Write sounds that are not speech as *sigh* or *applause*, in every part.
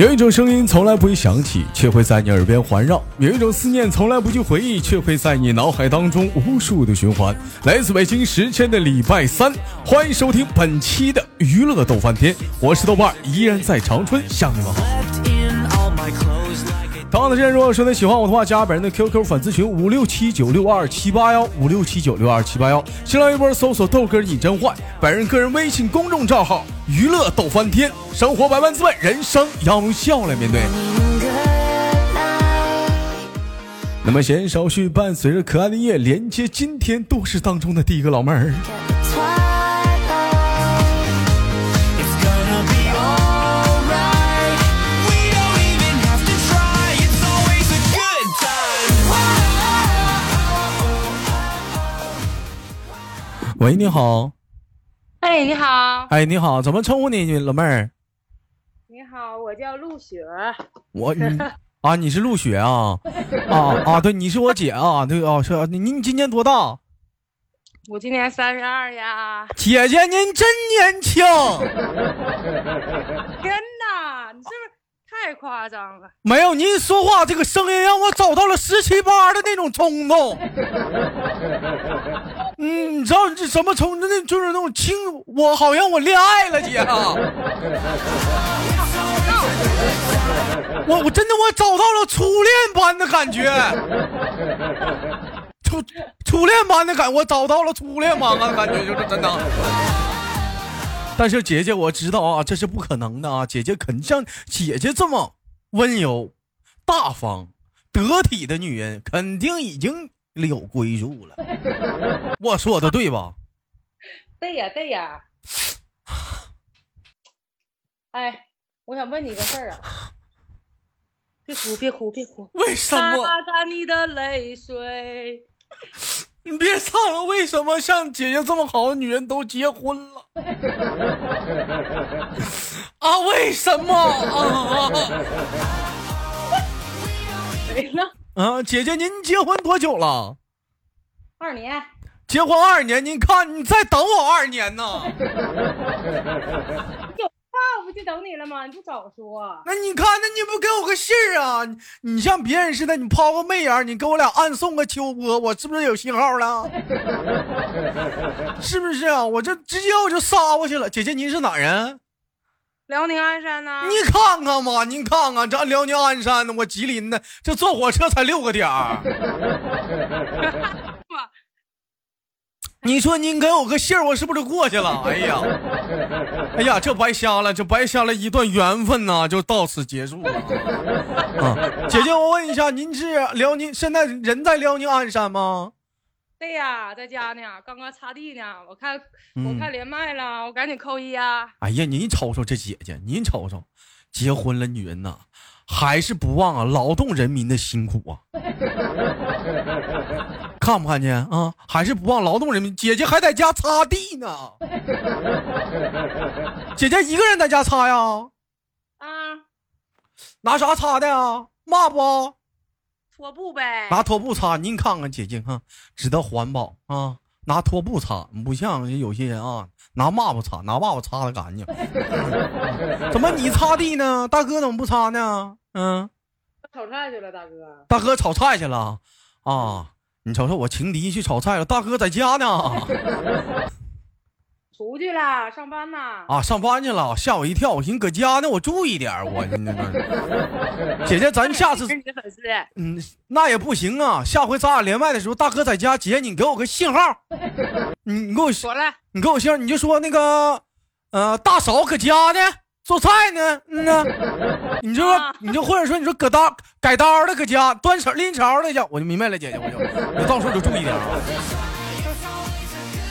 有一种声音从来不会响起，却会在你耳边环绕；有一种思念从来不去回忆，却会在你脑海当中无数的循环。来自北京时间的礼拜三，欢迎收听本期的娱乐豆翻天，我是豆瓣，依然在长春向你们好。同样的时间，如果说你喜欢我的话，加本人的 QQ 粉丝群五六七九六二七八幺五六七九六二七八幺，新浪微博搜索豆哥你真坏，本人个人微信公众账号娱乐逗翻天，生活百万滋味，人生要用笑来面对。那么闲少叙，伴随着可爱的夜，连接今天都市当中的第一个老妹儿。喂，你好。哎，你好。哎，你好，怎么称呼你，老妹儿？你好，我叫陆雪。我你 *laughs* 啊，你是陆雪啊？啊啊，对，你是我姐啊？对啊，是啊。你你今年多大？我今年三十二呀。姐姐，您真年轻。*laughs* 真的，你是不是太夸张了？没有，您说话这个声音让我找到了十七八的那种冲动。嗯，你知道这什么冲？那就是那种亲，我好像我恋爱了，姐啊。我我真的我找到了初恋般的感觉，初初恋般的感，我找到了初恋般的感觉，就是真的。但是姐姐，我知道啊，这是不可能的啊！姐姐肯像姐姐这么温柔、大方、得体的女人，肯定已经。有归宿了，我说的对吧？*laughs* 对呀，对呀。哎，我想问你个事儿啊！别哭，别哭，别哭！为什么？擦干你的泪水。你别唱了！为什么像姐姐这么好的女人都结婚了？*laughs* 啊？为什么？*laughs* 啊？啊，姐姐，您结婚多久了？二年。结婚二年，您看，你再等我二年呢。*laughs* 有话我不就等你了吗？你不早说。那你看，那你不给我个信儿啊？你像别人似的，你抛个媚眼，你给我俩暗送个秋波，我是不是有信号了？*laughs* 是不是啊？我这直接我就杀过去了。姐姐，您是哪人？辽宁鞍山呢？你看看嘛，您看看，咱辽宁鞍山呢，我吉林的，这坐火车才六个点儿。*laughs* 你说您给我个信儿，我是不是就过去了？*laughs* 哎呀，哎呀，这白瞎了，这白瞎了一段缘分呐，就到此结束了。啊，姐姐，我问一下，您是辽宁，现在人在辽宁鞍山吗？对呀，在家呢，刚刚擦地呢。我看，我看连麦了，我赶紧扣一呀。哎呀，您瞅瞅这姐姐，您瞅瞅，结婚了，女人呐，还是不忘啊劳动人民的辛苦啊。*laughs* 看不看见啊？还是不忘劳动人民。姐姐还在家擦地呢。*laughs* 姐姐一个人在家擦呀？啊。拿啥擦的啊？抹不？拖布呗，拿拖布擦，您看看姐姐哈，知道环保啊，拿拖布擦，不像有些人啊，拿抹布擦，拿抹布擦的干净。*laughs* 怎么你擦地呢？大哥怎么不擦呢？嗯，炒菜去了，大哥。大哥炒菜去了啊！你瞅瞅，我情敌去炒菜了，大哥在家呢。出去了，上班呢。啊，上班去了，吓我一跳。我寻思搁家呢，我注意点。我姐姐，咱下次嗯，那也不行啊。下回咱俩连麦的时候，大哥在家，姐你给我个信号。你你给我说了，你给我信号，你就说那个呃，大嫂搁家呢，做菜呢。嗯呢，你就说你就或者说你说搁刀改刀的搁家端勺拎勺的去，我就明白了，姐姐，我就我到时候就注意点啊。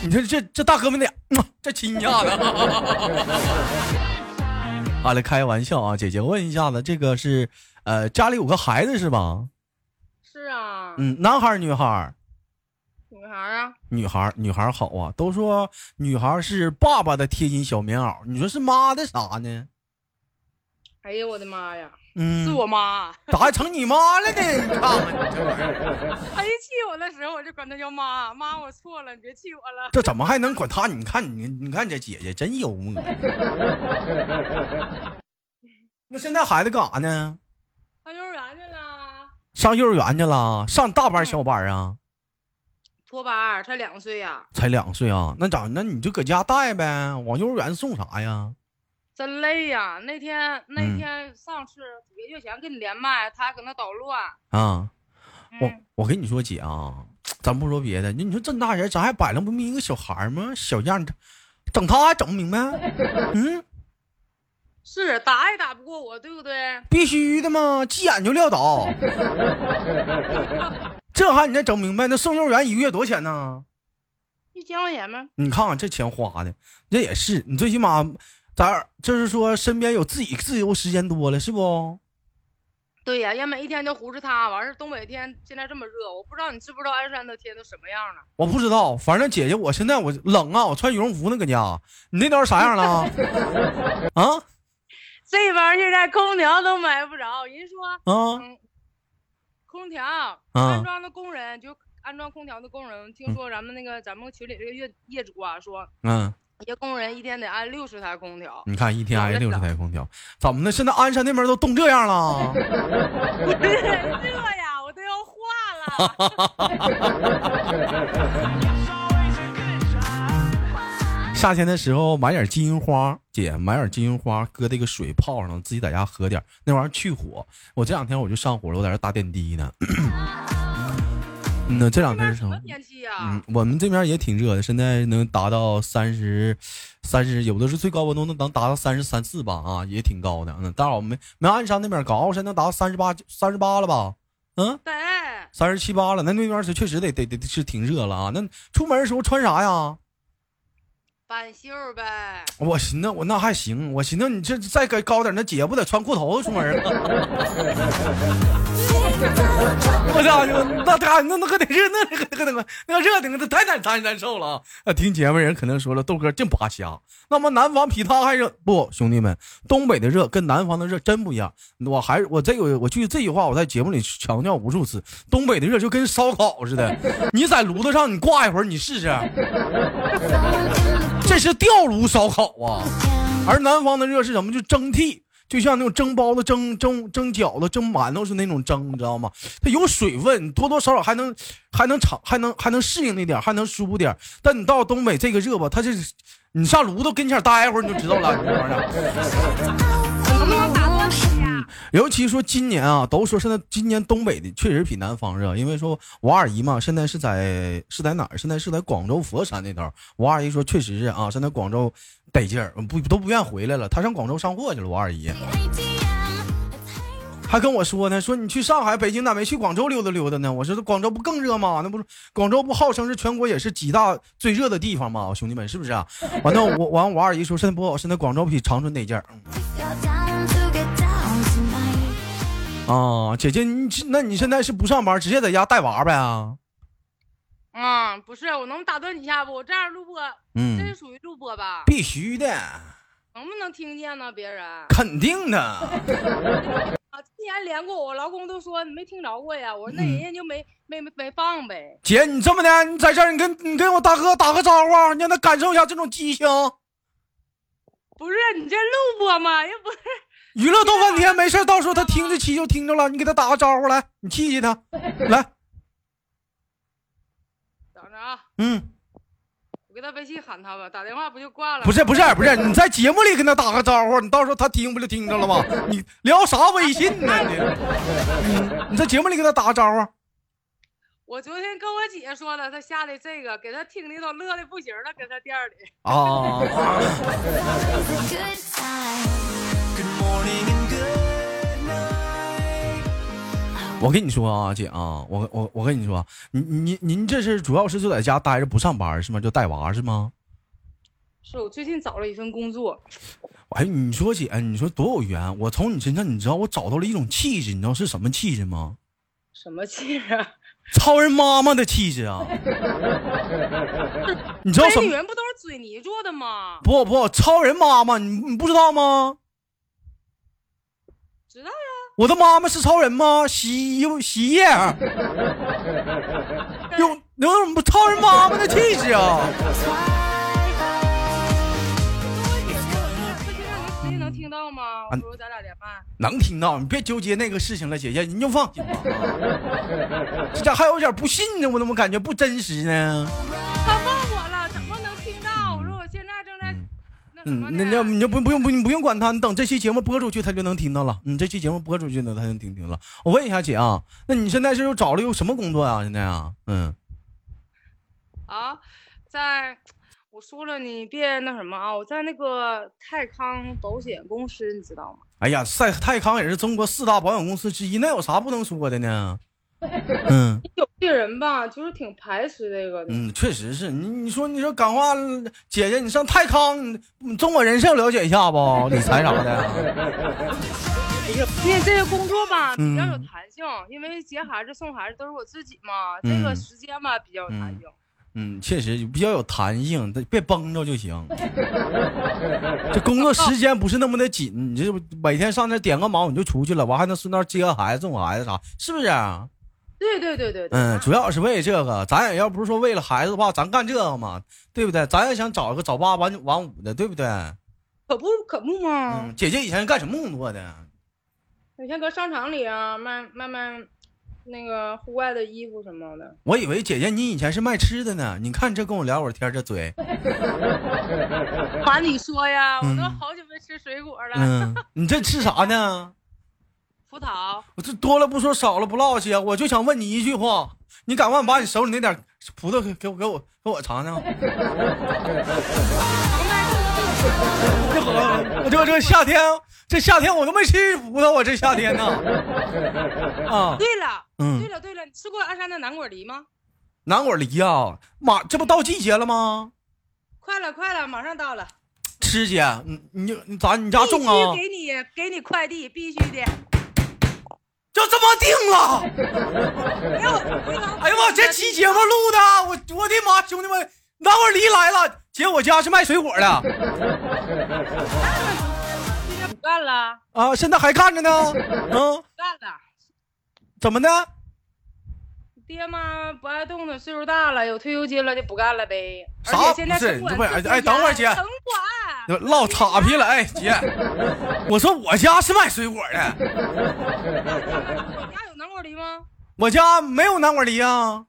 你说这这大哥们的，这亲家的。*laughs* 好了，开玩笑啊，姐姐问一下子，这个是呃家里有个孩子是吧？是啊。嗯，男孩女孩女孩啊。女孩女孩好啊，都说女孩是爸爸的贴心小棉袄，你说是妈的啥呢？哎呀，我的妈呀！嗯是我妈，咋还成你妈了呢？你看看你这玩意儿，*laughs* 他一气我的时候，我就管他叫妈妈，我错了，你别气我了。这怎么还能管他？你看你，你看这姐姐真幽默。*laughs* 那现在孩子干啥呢？上幼儿园去了。上幼儿园去了？上大班小班啊？托班，才两岁呀。才两岁啊？那咋？那你就搁家带呗。往幼儿园送啥呀？真累呀！那天那天上次几个月前跟你连麦，他还搁那捣乱啊。我我跟你说姐啊，咱不说别的，你你说这么大人，咱还摆弄不明一个小孩吗？小样，整他还整不明白？*laughs* 嗯，是打也打不过我，对不对？必须的嘛，急眼就撂倒。*laughs* 这还你再整明白？那送幼儿园一个月多少钱呢？一千块钱吗？你看看这钱花的，这也是你最起码咱就是说身边有自己自由时间多了，是不？对呀，要每一天都胡吃他，完事东北天现在这么热，我不知道你知不知道鞍山的天都什么样了。我不知道，反正姐姐，我现在我冷啊，我穿羽绒服呢，搁家。你那边啥样了？*laughs* 啊？这边现在空调都买不着，人说啊，空调安装的工人就安装空调的工人，听说咱们那个咱们群里这个业业主啊说，嗯。一个工人一天得安六十台空调，你看一天安六十台空调，怎么的？现在鞍山那边都冻这样了？*laughs* 热呀，我都要化了。*laughs* 夏天的时候买点金银花，姐买点金银花，搁这个水泡上，自己在家喝点，那玩意儿去火。我这两天我就上火了，我在这打点滴呢。*coughs* 那这两天是什么天气呀？嗯，我们这边也挺热的，现在能达到三十，三十，有的是最高温度能能达到三十三四吧，啊，也挺高的。嗯，但是我们没鞍山那边高，鞍山能达到三十八，三十八了吧？嗯，对，三十七八了。那那边是确实得得得是挺热了啊。那出门的时候穿啥呀？半袖呗，我寻思我那还行，我寻思你这再给高点，那姐不得穿裤头子出门啊？*laughs* 我操，那他那那可得热，那可可那个那热的那太难太难受了啊！听节目人可能说了，豆哥净扒瞎。那么南方比他还热不？兄弟们，东北的热跟南方的热真不一样。我还我这个我记这句话我在节目里强调无数次，东北的热就跟烧烤似的，你在炉子上你挂一会儿，你试试。这是吊炉烧烤啊，而南方的热是什么？就蒸屉，就像那种蒸包子、蒸蒸蒸饺子、蒸馒头是那种蒸，你知道吗？它有水分，多多少少还能还能尝，还能还能适应那点，还能舒服点。但你到东北这个热吧，它就是你上炉子跟前待一会儿你就知道了，你这玩意儿。尤其说今年啊，都说现在今年东北的确实比南方热，因为说我二姨嘛，现在是在是在哪儿？现在是在广州佛山那头。我二姨说确实是啊，现在广州得劲儿，不都不愿回来了。他上广州上货去了。我二姨还跟我说呢，说你去上海、北京咋没去广州溜达溜达呢？我说广州不更热吗？那不是广州不号称是全国也是几大最热的地方吗？兄弟们是不是啊？完了我完我二姨说现在不好，现在广州比长春得劲儿。啊，姐姐，你那你现在是不上班，直接在家带娃呗？嗯，不是，我能打断你一下不？我这样录播，嗯，这是属于录播吧？必须的。能不能听见呢？别人肯定的。啊，之前连过，我老公都说你没听着过呀。我说那人家就没没没没放呗。姐，你这么的，你在这儿，你跟你跟我大哥打个招呼，让他感受一下这种激情。不是你这录播吗？又不是。娱乐逗翻天，没事，到时候他听着起就听着了。你给他打个招呼来，你气气他，来。啊。嗯。我给他微信喊他吧，打电话不就挂了？不是不是不是，你在节目里跟他打个招呼，你到时候他听不就听着了吗？你聊啥微信呢？你，你在节目里跟他打个招呼。我昨天跟我姐说的，她下的这个给她听的都乐的不行了，搁她店里。啊。*laughs* 我跟你说啊，姐啊，我我我跟你说，您您您这是主要是就在家待着不上班是吗？就带娃是吗？是我最近找了一份工作。哎，你说姐，你说多有缘！我从你身上，你知道我找到了一种气质，你知道是什么气质吗？什么气质？*laughs* 超人妈妈的气质啊！你知道什么？*laughs* 女人不都是水泥做的吗？不不，超人妈妈，你你不知道吗？知道呀，我的妈妈是超人吗？洗衣洗衣液，有有什么超人妈妈的气质啊？听到吗？我说咱俩连麦。能听到，你别纠结那个事情了，姐姐，你就放心吧。这咋还有点不信呢？我怎么感觉不真实呢？那什么呢？那你就不不用不你不用管他，你等这期节目播出去，他就能听到了。你这期节目播出去呢，他就听听了。我问一下姐啊，那你现在是又找了又什么工作啊？现在啊，嗯。啊，在。我说了，你别那什么啊！我在那个泰康保险公司，你知道吗？哎呀，在泰康也是中国四大保险公司之一，那有啥不能说的呢？*laughs* 嗯，有些人吧，就是挺排斥这个的。嗯，确实是你，你说，你说，感化姐姐，你上泰康，你中国人寿了解一下不？*laughs* 理财啥的。*laughs* 因为这个工作吧比较有弹性，因为接孩子、送孩子都是我自己嘛，这个时间吧比较有弹性。嗯，确实比较有弹性，别绷着就行。这工作时间不是那么的紧，你这每天上那点个忙你就出去了，完还能顺道接个孩子、送孩子啥，是不是？对对对对。嗯，主要是为这个，咱也要不是说为了孩子的话，咱干这个嘛，对不对？咱也想找一个早八晚晚五的，对不对？可不可不吗？姐姐以前干什么工作的？以前搁商场里啊，卖卖卖。那个户外的衣服什么的，我以为姐姐你以前是卖吃的呢。你看这跟我聊会儿天，这嘴。*laughs* 管你说呀，我都好久没吃水果了。嗯，你这吃啥呢？葡萄。我这多了不说，少了不落去。我就想问你一句话，你敢不敢把你手里那点葡萄给给我给我给我尝尝？*laughs* 这好，我这这夏天，这夏天我都没吃葡萄，我这夏天呢。啊，对了，嗯，对了对了，你吃过鞍山的南果梨吗？南果梨呀，马这不到季节了吗？快了快了，马上到了。吃去，你你你咋你家种啊？必须给你给你快递，必须的。就这么定了。哎呀妈，这期节目录的，我我的妈，兄弟们，南果梨来了。姐，我家是卖水果的。不干了啊？现在还干着呢？嗯，干了。怎么的？爹妈不爱动的，岁数大了，有退休金了就不干了呗。啥？不是，不是，哎，等会儿姐。城管。唠岔皮了，哎，姐。*laughs* 我说我家是卖水果的。你家有南果梨吗？我家没有南瓜梨啊。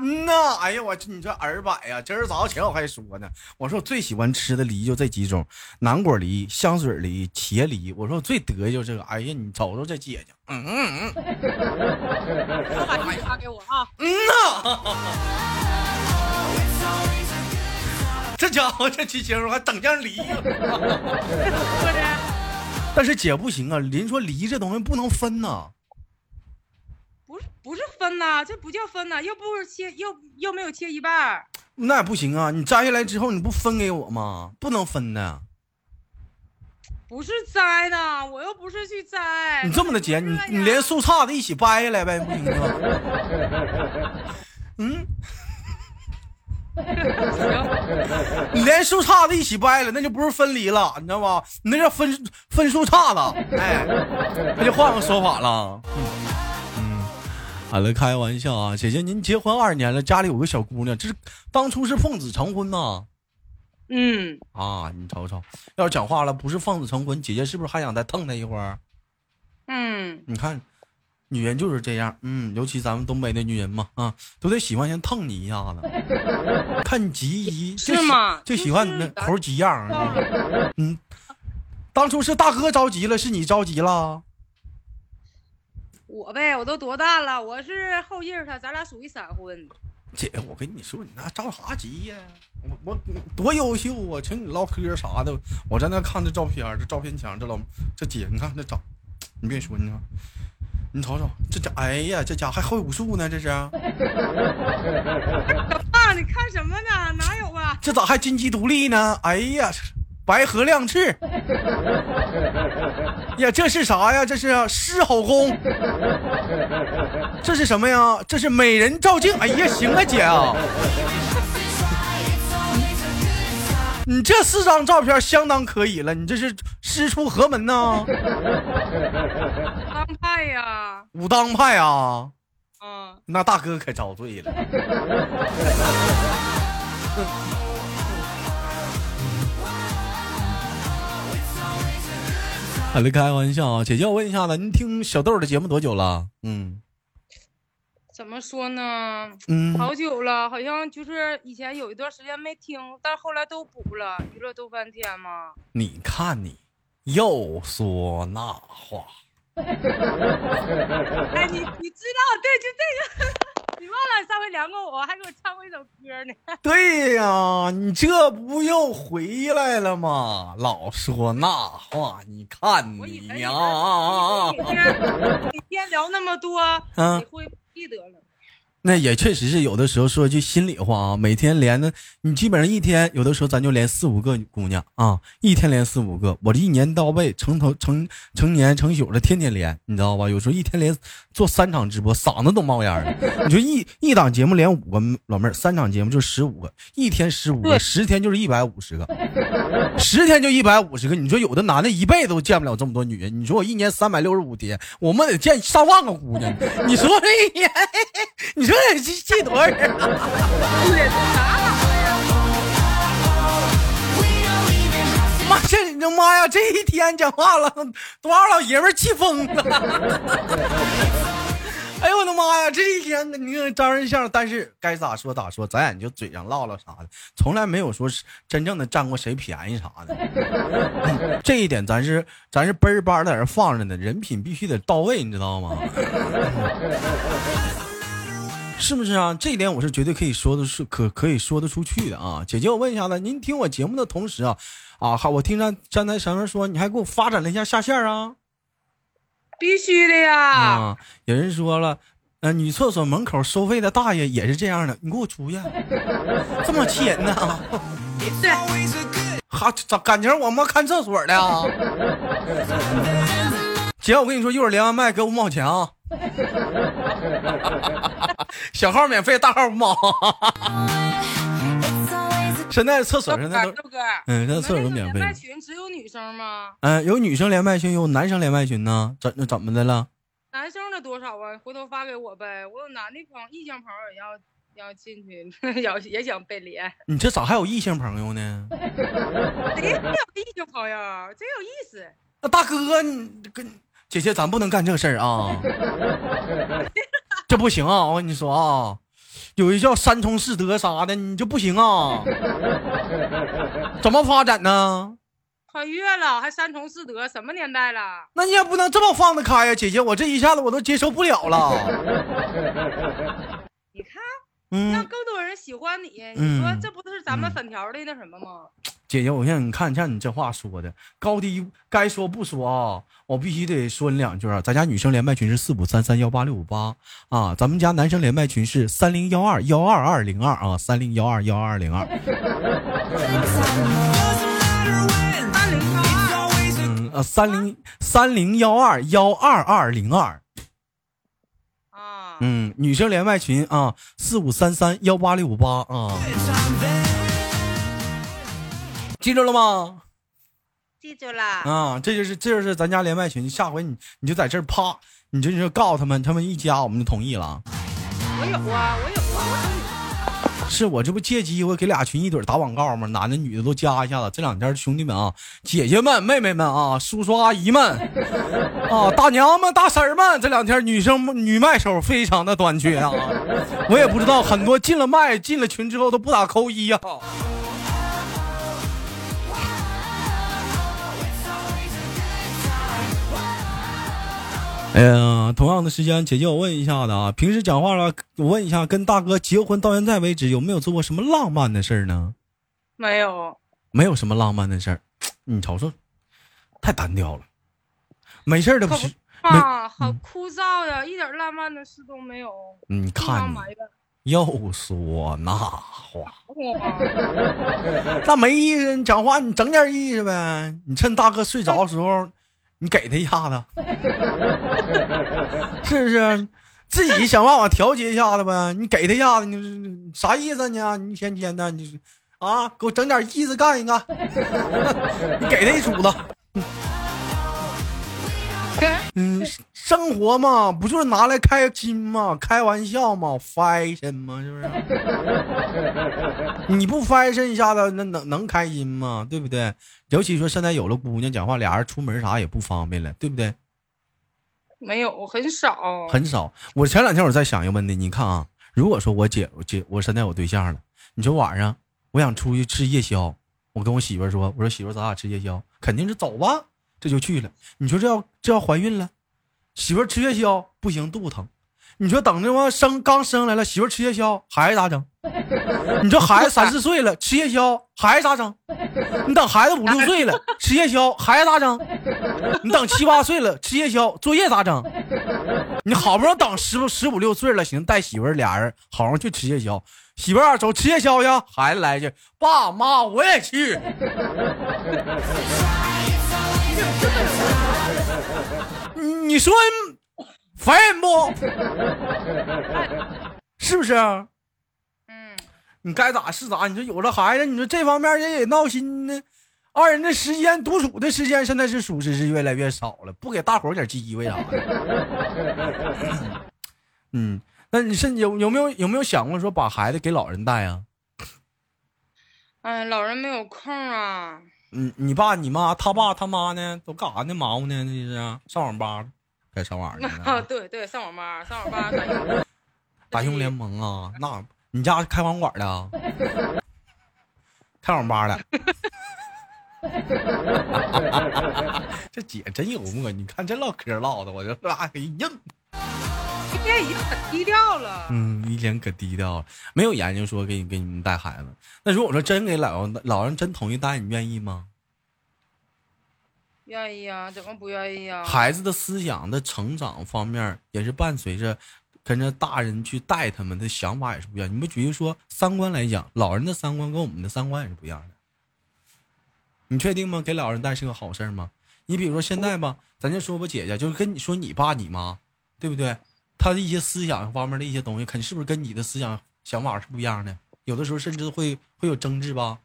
嗯呐，哎呀，我你这耳摆呀！今儿早上起来我还说呢，我说我最喜欢吃的梨就这几种：南果梨、香水梨、茄梨。我说我最得意就这个。哎呀，你瞅瞅这姐姐，嗯嗯嗯，把梨发给我啊！嗯呐，这家伙这激情还整件梨，*laughs* 但是姐不行啊，人说梨这东西不能分呐。不是分呐，这不叫分呐，又不是切，又又没有切一半那也不行啊！你摘下来之后，你不分给我吗？不能分的。不是摘的，我又不是去摘。你这么的姐，你你连树杈子一起掰下来呗，不行吗？*laughs* 嗯。你连树杈子一起掰了，那就不是分离了，你知道吗？你那叫分分树杈子，哎，那就换个说法了。好了，开玩笑啊，姐姐，您结婚二年了，家里有个小姑娘，这是当初是奉子成婚呐。嗯啊，你瞅瞅，要是讲话了，不是奉子成婚，姐姐是不是还想再疼他一会儿？嗯，你看，女人就是这样，嗯，尤其咱们东北的女人嘛，啊，都得喜欢先疼你一下子，看你急一，是吗？就喜欢你那猴急样。嗯，当初是大哥着急了，是你着急了？我呗，我都多大了？我是后劲儿他，咱俩属于闪婚。姐，我跟你说，你那着啥急呀？我我多优秀啊！请你唠嗑啥的，我在那看这照片，这照片墙，这老这姐，你看这长，你别说，你看，你瞅瞅这家，哎呀，这家还会武术呢，这是。啊，*laughs* 你看什么呢？哪有啊？这咋还金鸡独立呢？哎呀！白鹤亮翅 *laughs* *laughs* 呀，这是啥呀？这是狮吼功。这是什么呀？这是美人照镜。哎呀，行啊，姐啊，你这四张照片相当可以了。你这是师出何门呢？当派呀，武当派啊。嗯，那大哥可遭罪了。好了，开玩笑啊，姐姐，我问一下子，您听小豆的节目多久了？嗯。怎么说呢？嗯，好久了，好像就是以前有一段时间没听，但后来都补了。娱乐都翻天吗？你看你又说那话。*laughs* 哎，你你知道，对，就这个。你忘了上回连过我，还给我唱过一首歌呢。*laughs* 对呀，你这不又回来了吗？老说那话，你看你呀！每天聊那么多，你会记得了。那也确实是有的时候说句心里话啊，每天连的你基本上一天有的时候咱就连四五个姑娘啊，一天连四五个，我这一年到位成头成成年成宿的天天连，你知道吧？有时候一天连做三场直播，嗓子都冒烟了。你说一一档节目连五个老妹儿，三场节目就十五个，一天十五个，十天就是一百五十个，十天就一百五十个。你说有的男的一辈子都见不了这么多女人，你说我一年三百六十五天，我们得见上万个姑娘。*laughs* 你说这一年，*laughs* 你说。这得记多少人啊？妈这你妈呀！这一天讲话了，多少老爷们气疯了！*laughs* 哎呦我的妈呀！这一天你看招人相，但是该咋说咋说，咱也就嘴上唠唠啥的，从来没有说是真正的占过谁便宜啥的。*laughs* 这一点咱是咱是奔儿班在这放着呢，人品必须得到位，你知道吗？*laughs* 是不是啊？这一点我是绝对可以说的是可可以说得出去的啊！姐姐，我问一下子，您听我节目的同时啊，啊，好，我听上刚才上面说你还给我发展了一下下线啊？必须的呀！啊，有人说了，呃，女厕所门口收费的大爷也是这样的，你给我出去！*laughs* 这么气人呢？对，哈，咋感情我们看厕所的啊？姐，我跟你说，一会儿连完麦给我五毛钱啊！*laughs* 小号免费，大号五毛。*laughs* 现在厕所现在都，嗯，现在厕所都免费。连麦群只有女生吗？嗯，有女生连麦群，有男生连麦群呢。怎那怎么的了？男生的多少啊？回头发给我呗。我有男的朋友，异性朋友也要要进去，*laughs* 要也想被连。你这咋还有异性朋友呢？*laughs* 谁有异性朋友？真有意思。那大哥，你跟姐姐，咱不能干这事儿啊。这不行啊！我跟你说啊，有一叫三从四德啥的，你就不行啊！*laughs* 怎么发展呢？穿越了还三从四德，什么年代了？那你也不能这么放得开呀，姐姐，我这一下子我都接受不了了。*laughs* 你看，让更多人喜欢你，你说这不是咱们粉条的那什么吗？姐姐，我让你看，像你这话说的高低该说不说啊！我必须得说你两句啊！咱家女生连麦群是四五三三幺八六五八啊，咱们家男生连麦群是三零幺二幺二二零二啊，三零幺二幺二零二。嗯啊，三零三零幺二幺二二零二。啊。嗯，女生连麦群啊，四五三三幺八六五八啊。记住了吗？记住了啊！这就是这就是咱家连麦群，下回你你就在这儿啪，你就就告诉他们，他们一加我们就同意了。我有啊，我有啊，是我这不借机会给俩群一怼打广告吗？男的女的都加一下子。这两天兄弟们啊，姐姐们、妹妹们啊，叔叔阿姨们啊，*laughs* 大娘们、大婶们，这两天女生女麦手非常的短缺啊。我也不知道，很多进了麦进了群之后都不打扣一呀。哎呀，同样的时间，姐姐我问一下子啊，平时讲话了，我问一下，跟大哥结婚到现在为止，有没有做过什么浪漫的事儿呢？没有，没有什么浪漫的事儿。你瞅瞅，太单调了，没事儿的不是啊，好枯燥呀，一点浪漫的事都没有。你看你又说那话，那没意思。你讲话你整点意思呗，你趁大哥睡着的时候。你给他一下子，*laughs* 是不是？自己想办法调节一下子呗。你给他一下子，你啥意思呢？你一天天的，你啊，给我整点意思干一干。*laughs* 你给他一杵子。嗯，生活嘛，不就是拿来开心嘛？开玩笑嘛？fashion 吗？是不是？*laughs* 你不 fashion 一下子，那能能开心吗？对不对？尤其说现在有了姑娘，讲话俩人出门啥也不方便了，对不对？没有，很少，很少。我前两天我在想一个问题，你看啊，如果说我姐我姐我现在有对象了，你说晚上我想出去吃夜宵，我跟我媳妇说，我说媳妇咱俩吃夜宵，肯定是走吧。这就去了，你说这要这要怀孕了，媳妇吃夜宵不行，肚子疼。你说等着我生刚生来了，媳妇吃夜宵孩子咋整？你说孩子三四岁了吃夜宵孩子咋整？你等孩子五六岁了吃夜宵孩子咋整？你等七八岁了吃夜宵作业咋整？你好不容易等十十五六岁了，行带媳妇俩人好好去吃夜宵，媳妇走吃夜宵去，孩子来一句爸妈我也去。你说烦人不？是不是？嗯，你该咋是咋。你说有了孩子，你说这方面也也闹心呢。二人的时间独处的时间，现在是属实是越来越少了。不给大伙点机会啥的。*laughs* 嗯，那你是有有没有有没有想过说把孩子给老人带啊？哎，老人没有空啊。你你爸你妈他爸他妈呢？都干啥呢？忙活呢？那是上网吧，该上网呢。*laughs* 啊，对对，上网吧，上网吧打英打英联盟啊？那你家开网管的？开网吧的？*laughs* 这姐真幽默，你看这唠嗑唠的，我就拉黑硬。今天已经很低调了。嗯，一天可低调了，没有研究说给你给你们带孩子。那如果说真给老老人真同意带，你愿意吗？愿意啊，怎么不愿意啊？孩子的思想的成长方面也是伴随着跟着大人去带他们的想法也是不一样。你不觉得说三观来讲，老人的三观跟我们的三观也是不一样的？你确定吗？给老人带是个好事吗？你比如说现在吧，咱就说吧，姐姐就是跟你说你爸你妈，对不对？他的一些思想方面的一些东西，肯是不是跟你的思想想法是不一样的？有的时候甚至会会有争执吧，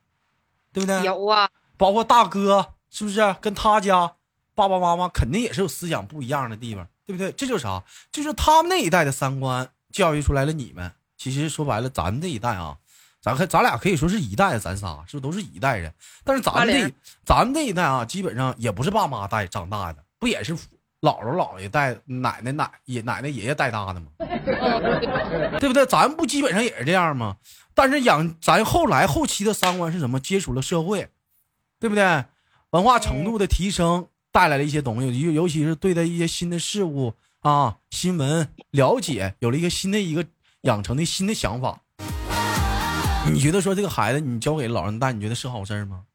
对不对？有啊，包括大哥是不是跟他家爸爸妈妈肯定也是有思想不一样的地方，对不对？这就是啥？就是他们那一代的三观教育出来了你们。其实说白了，咱们这一代啊，咱可咱俩可以说是一代，咱仨是不是都是一代人？但是咱们这咱们这一代啊，基本上也不是爸妈带长大的，不也是？姥姥姥爷带奶奶奶爷奶奶爷爷带大的吗？*laughs* 对不对？咱不基本上也是这样吗？但是养咱后来后期的三观是什么？接触了社会，对不对？文化程度的提升带来了一些东西，尤尤其是对待一些新的事物啊，新闻了解，有了一个新的一个养成的新的想法。你觉得说这个孩子你交给老人带，你觉得是好事吗？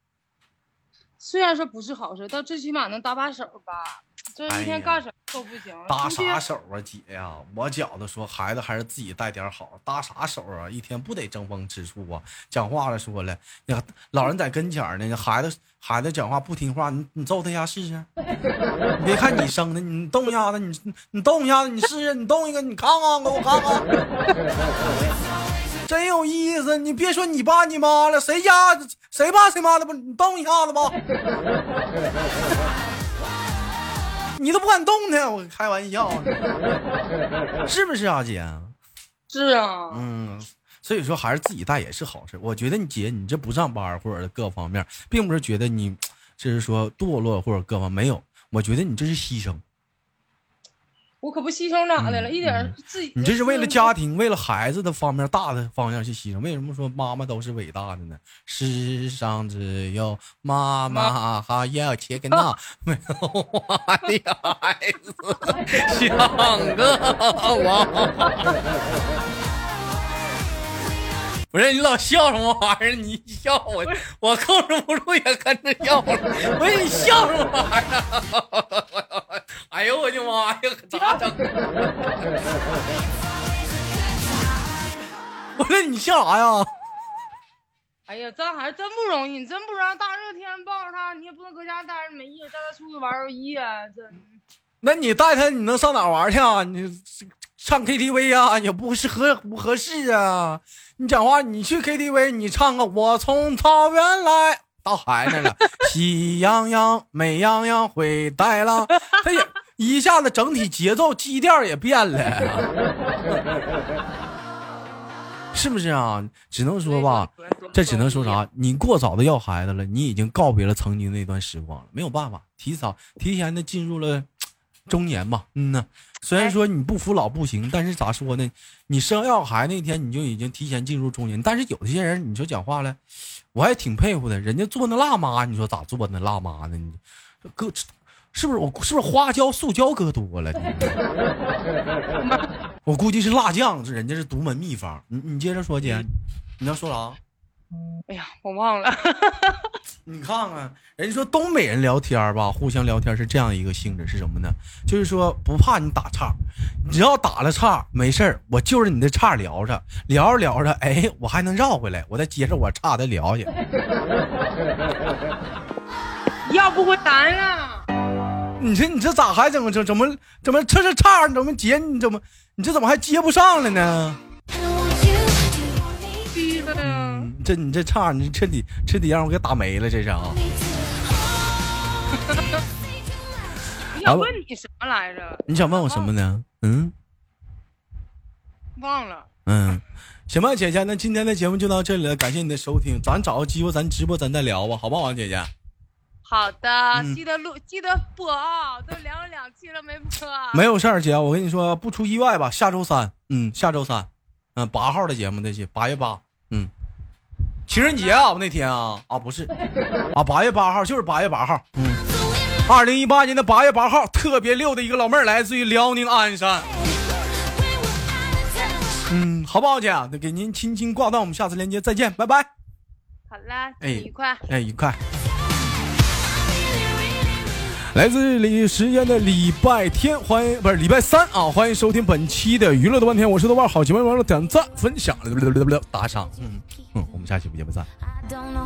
虽然说不是好事，但最起码能搭把手吧。这一天干什么都不行，搭啥手啊，姐呀！我觉得说孩子还是自己带点好，搭啥手啊？一天不得争风吃醋啊？讲话了说了，呀，老人在跟前呢，孩子孩子讲话不听话，你你揍他一下试试？*laughs* 你别看你生的，你动一下子，你你动一下子，你试试，你动一个，你看看，给我看看，*laughs* 真有意思！你别说你爸你妈了，谁家谁爸谁妈的不？你动一下子吧。*laughs* 你都不敢动呢，我开玩笑，*laughs* 是不是啊，姐？是啊，嗯，所以说还是自己带也是好事。我觉得你姐，你这不上班或者各方面，并不是觉得你就是说堕落或者各方没有，我觉得你这是牺牲。我可不牺牲咋的了？一点自己，你这是为了家庭、为了孩子的方面大的方向去牺牲。为什么说妈妈都是伟大的呢？世上只有妈妈还要切个那没有我的孩子 *laughs* 像个我。不是你老笑什么玩意儿？你笑我，我控制不住也跟着笑了。不是你笑什么玩意儿？*laughs* 哎呦我的妈呀！咋整？*laughs* 我说你笑啥呀？哎呀，这孩子真不容易，你真不让大热天抱着他，你也不能搁家待着没意思，带他出去玩游戏啊！真。那你带他，你能上哪玩去啊？你唱 KTV 啊？也不是合不合适啊？你讲话，你去 KTV，你唱个《我从草原来到海那了，喜羊羊美羊羊会带狼》，他也一下子整体节奏基调也变了，是不是啊？只能说吧，这只能说啥？你过早的要孩子了，你已经告别了曾经那段时光了，没有办法，提早提前的进入了中年嘛。嗯呐，虽然说你不服老不行，但是咋说呢？你生要孩子那天你就已经提前进入中年，但是有些人你说讲话了，我还挺佩服的，人家做那辣妈，你说咋做那辣妈呢？你哥。是不是我是不是花椒、塑胶搁多了？*laughs* 我估计是辣酱，这人家是独门秘方。你你接着说姐，你要说啥？哎呀，我忘了。你看看，人家说东北人聊天吧，互相聊天是这样一个性质，是什么呢？就是说不怕你打岔，只要打了岔，没事儿，我就着你的岔聊着，聊着聊着，哎，我还能绕回来，我再接着我岔再聊去。*laughs* 要不回咱了？你这你这咋还怎么怎怎么怎么这是岔？你怎么接？你怎么你这怎么还接不上了呢？这你这岔你彻底彻底让我给打没了，这是啊！*laughs* 我想问你什么来着？*laughs* 你想问我什么呢？嗯，忘了。嗯，行吧，姐姐，那今天的节目就到这里了，感谢你的收听，咱找个机会咱直播咱再聊吧，好不好，姐姐？好的，记得录，记得播啊！都聊了两期了没播，没有事儿，姐，我跟你说，不出意外吧，下周三，嗯，下周三，嗯，八号的节目那些，八月八，嗯，情人节啊，那天啊，啊不是，啊八月八号就是八月八号，嗯，二零一八年的八月八号，特别溜的一个老妹儿，来自于辽宁鞍山，嗯，好不好，姐？那给您轻轻挂断，我们下次连接再见，拜拜。好啦，哎，愉快，哎，愉快。来自礼时间的礼拜天，欢迎不是礼拜三啊！欢迎收听本期的娱乐的半天，我是豆瓣，好节目完了点赞分享，打赏，嗯嗯，我们下期不见不散。I'm